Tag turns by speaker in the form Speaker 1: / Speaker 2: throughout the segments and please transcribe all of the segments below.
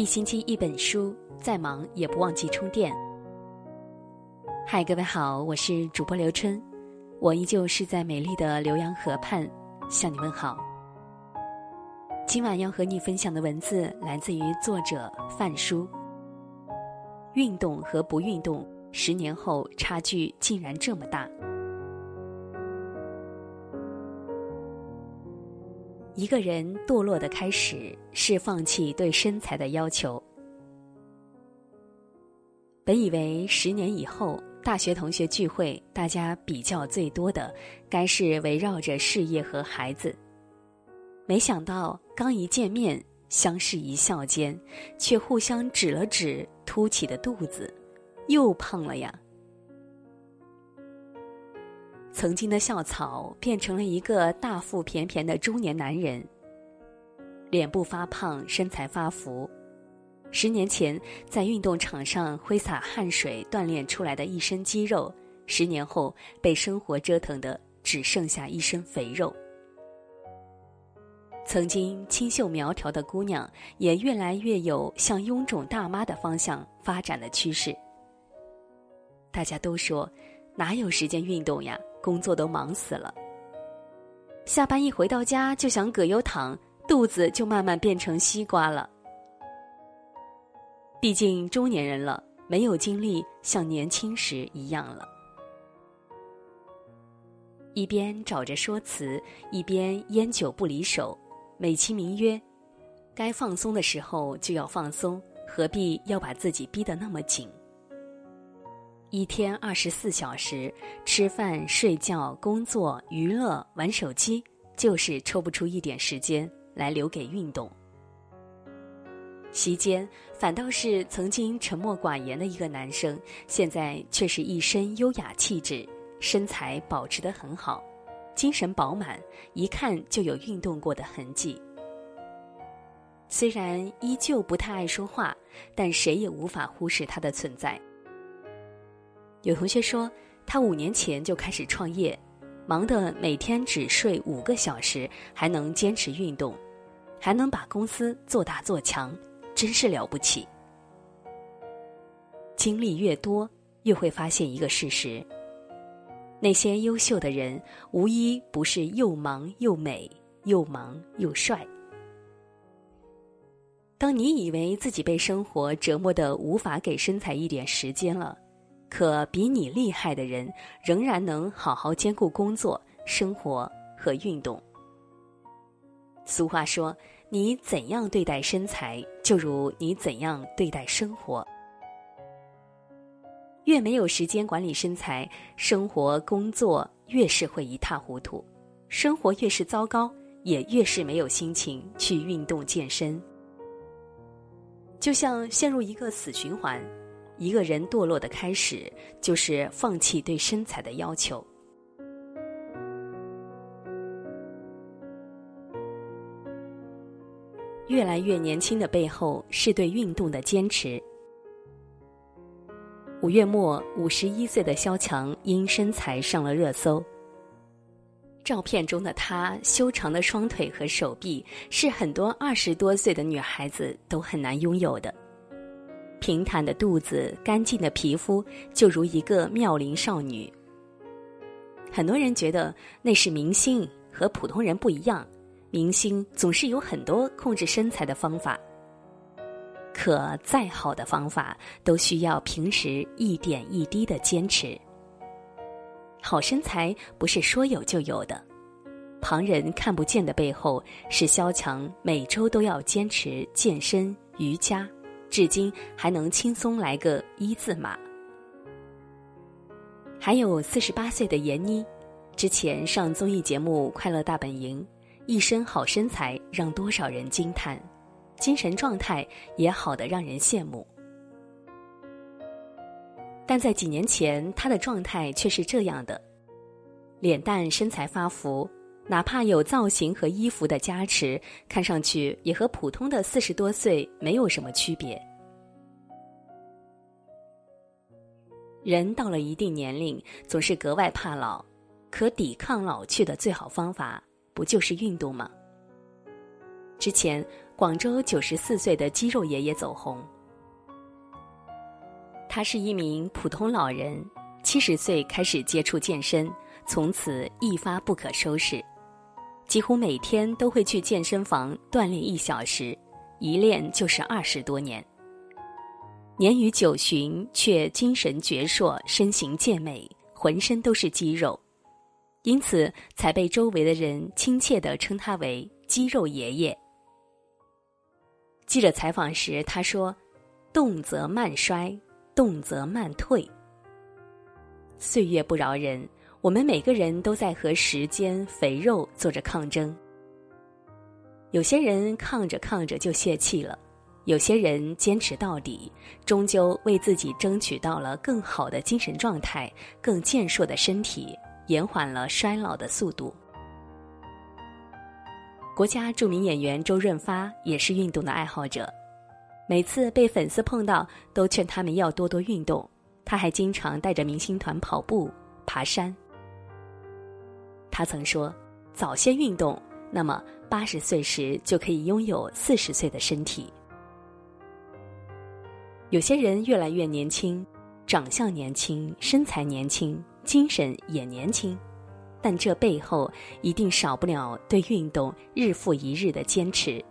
Speaker 1: 一星期一本书，再忙也不忘记充电。嗨，各位好，我是主播刘春，我依旧是在美丽的浏阳河畔向你问好。今晚要和你分享的文字来自于作者范叔。运动和不运动，十年后差距竟然这么大。一个人堕落的开始是放弃对身材的要求。本以为十年以后大学同学聚会，大家比较最多的该是围绕着事业和孩子，没想到刚一见面，相视一笑间，却互相指了指凸起的肚子，又胖了呀。曾经的校草变成了一个大腹便便的中年男人，脸部发胖，身材发福。十年前在运动场上挥洒汗水锻炼出来的一身肌肉，十年后被生活折腾的只剩下一身肥肉。曾经清秀苗条的姑娘，也越来越有向臃肿大妈的方向发展的趋势。大家都说，哪有时间运动呀？工作都忙死了，下班一回到家就想葛优躺，肚子就慢慢变成西瓜了。毕竟中年人了，没有精力像年轻时一样了。一边找着说辞，一边烟酒不离手，美其名曰：该放松的时候就要放松，何必要把自己逼得那么紧？一天二十四小时，吃饭、睡觉、工作、娱乐、玩手机，就是抽不出一点时间来留给运动。席间，反倒是曾经沉默寡言的一个男生，现在却是一身优雅气质，身材保持得很好，精神饱满，一看就有运动过的痕迹。虽然依旧不太爱说话，但谁也无法忽视他的存在。有同学说，他五年前就开始创业，忙得每天只睡五个小时，还能坚持运动，还能把公司做大做强，真是了不起。经历越多，越会发现一个事实：那些优秀的人，无一不是又忙又美，又忙又帅。当你以为自己被生活折磨的无法给身材一点时间了。可比你厉害的人，仍然能好好兼顾工作、生活和运动。俗话说：“你怎样对待身材，就如你怎样对待生活。”越没有时间管理身材，生活工作越是会一塌糊涂；生活越是糟糕，也越是没有心情去运动健身。就像陷入一个死循环。一个人堕落的开始，就是放弃对身材的要求。越来越年轻的背后，是对运动的坚持。五月末，五十一岁的萧蔷因身材上了热搜。照片中的她，修长的双腿和手臂，是很多二十多岁的女孩子都很难拥有的。平坦的肚子，干净的皮肤，就如一个妙龄少女。很多人觉得那是明星，和普通人不一样。明星总是有很多控制身材的方法，可再好的方法都需要平时一点一滴的坚持。好身材不是说有就有的，旁人看不见的背后，是萧蔷每周都要坚持健身、瑜伽。至今还能轻松来个一字马。还有四十八岁的闫妮，之前上综艺节目《快乐大本营》，一身好身材让多少人惊叹，精神状态也好的让人羡慕。但在几年前，她的状态却是这样的：脸蛋、身材发福，哪怕有造型和衣服的加持，看上去也和普通的四十多岁没有什么区别。人到了一定年龄，总是格外怕老，可抵抗老去的最好方法，不就是运动吗？之前广州九十四岁的肌肉爷爷走红。他是一名普通老人，七十岁开始接触健身，从此一发不可收拾，几乎每天都会去健身房锻炼一小时，一练就是二十多年。年逾九旬，却精神矍铄，身形健美，浑身都是肌肉，因此才被周围的人亲切地称他为“肌肉爷爷”。记者采访时，他说：“动则慢衰，动则慢退。岁月不饶人，我们每个人都在和时间、肥肉做着抗争。有些人抗着抗着就泄气了，有些人坚持到底，终究为自己争取到了更好的精神状态、更健硕的身体，延缓了衰老的速度。”国家著名演员周润发也是运动的爱好者，每次被粉丝碰到，都劝他们要多多运动。他还经常带着明星团跑步、爬山。他曾说：“早些运动，那么八十岁时就可以拥有四十岁的身体。”有些人越来越年轻，长相年轻，身材年轻，精神也年轻。但这背后一定少不了对运动日复一日的坚持。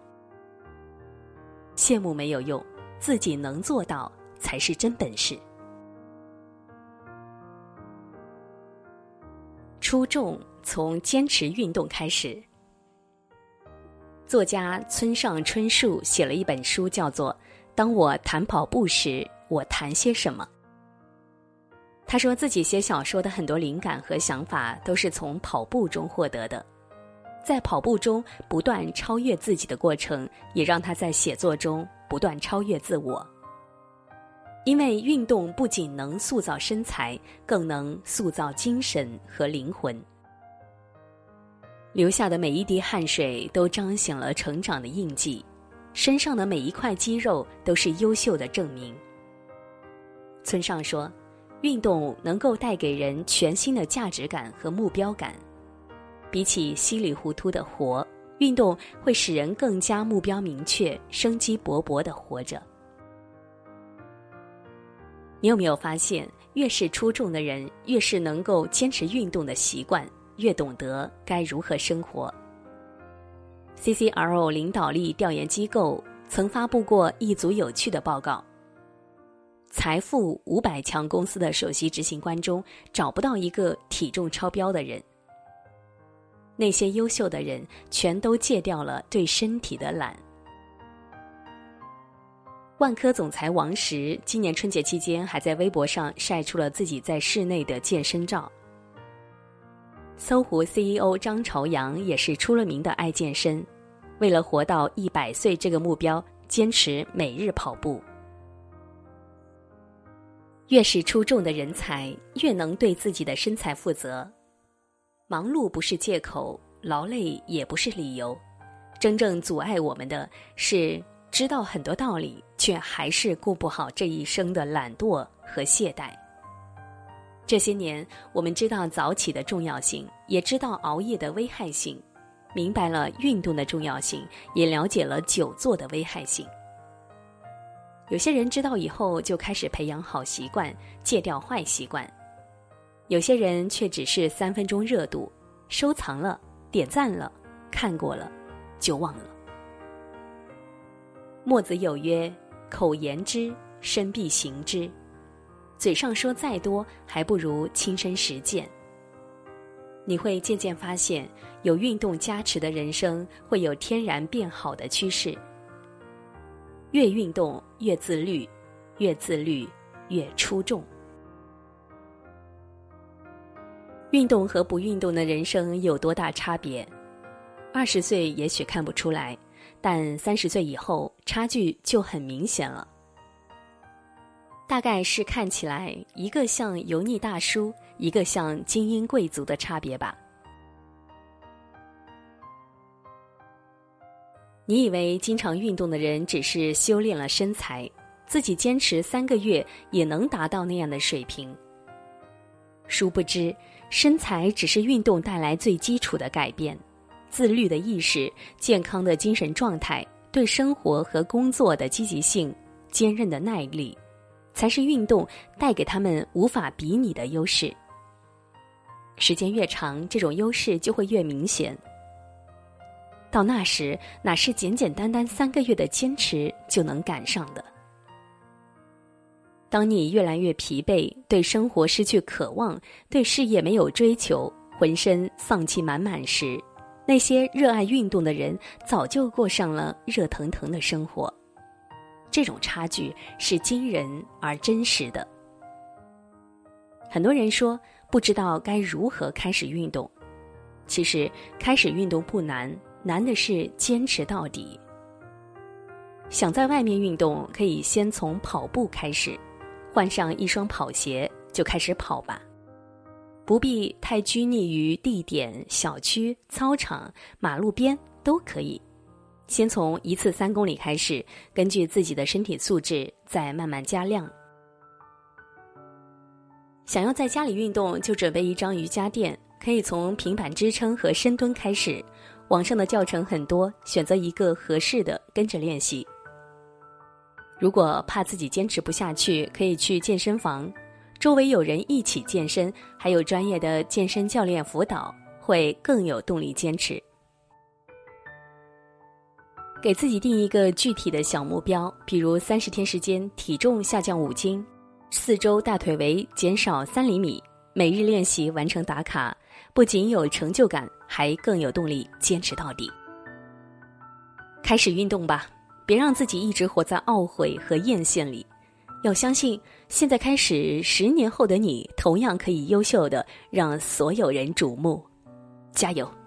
Speaker 1: 羡慕没有用，自己能做到才是真本事。出众从坚持运动开始。作家村上春树写了一本书，叫做《当我谈跑步时，我谈些什么》。他说自己写小说的很多灵感和想法都是从跑步中获得的，在跑步中不断超越自己的过程，也让他在写作中不断超越自我。因为运动不仅能塑造身材，更能塑造精神和灵魂。留下的每一滴汗水都彰显了成长的印记，身上的每一块肌肉都是优秀的证明。村上说。运动能够带给人全新的价值感和目标感，比起稀里糊涂的活，运动会使人更加目标明确、生机勃勃的活着。你有没有发现，越是出众的人，越是能够坚持运动的习惯，越懂得该如何生活？CCRO 领导力调研机构曾发布过一组有趣的报告。财富五百强公司的首席执行官中找不到一个体重超标的人。那些优秀的人全都戒掉了对身体的懒。万科总裁王石今年春节期间还在微博上晒出了自己在室内的健身照。搜狐 CEO 张朝阳也是出了名的爱健身，为了活到一百岁这个目标，坚持每日跑步。越是出众的人才，越能对自己的身材负责。忙碌不是借口，劳累也不是理由。真正阻碍我们的是知道很多道理，却还是过不好这一生的懒惰和懈怠。这些年，我们知道早起的重要性，也知道熬夜的危害性，明白了运动的重要性，也了解了久坐的危害性。有些人知道以后就开始培养好习惯，戒掉坏习惯；有些人却只是三分钟热度，收藏了、点赞了、看过了，就忘了。墨子有曰：“口言之，身必行之。”嘴上说再多，还不如亲身实践。你会渐渐发现，有运动加持的人生会有天然变好的趋势。越运动越自律，越自律越出众。运动和不运动的人生有多大差别？二十岁也许看不出来，但三十岁以后差距就很明显了。大概是看起来一个像油腻大叔，一个像精英贵族的差别吧。你以为经常运动的人只是修炼了身材，自己坚持三个月也能达到那样的水平？殊不知，身材只是运动带来最基础的改变，自律的意识、健康的精神状态、对生活和工作的积极性、坚韧的耐力，才是运动带给他们无法比拟的优势。时间越长，这种优势就会越明显。到那时，哪是简简单单三个月的坚持就能赶上的？当你越来越疲惫，对生活失去渴望，对事业没有追求，浑身丧气满满时，那些热爱运动的人早就过上了热腾腾的生活。这种差距是惊人而真实的。很多人说不知道该如何开始运动，其实开始运动不难。难的是坚持到底。想在外面运动，可以先从跑步开始，换上一双跑鞋就开始跑吧，不必太拘泥于地点、小区、操场、马路边都可以。先从一次三公里开始，根据自己的身体素质再慢慢加量。想要在家里运动，就准备一张瑜伽垫，可以从平板支撑和深蹲开始。网上的教程很多，选择一个合适的跟着练习。如果怕自己坚持不下去，可以去健身房，周围有人一起健身，还有专业的健身教练辅导，会更有动力坚持。给自己定一个具体的小目标，比如三十天时间体重下降五斤，四周大腿围减少三厘米，每日练习完成打卡。不仅有成就感，还更有动力坚持到底。开始运动吧，别让自己一直活在懊悔和艳羡里。要相信，现在开始，十年后的你同样可以优秀的让所有人瞩目。加油！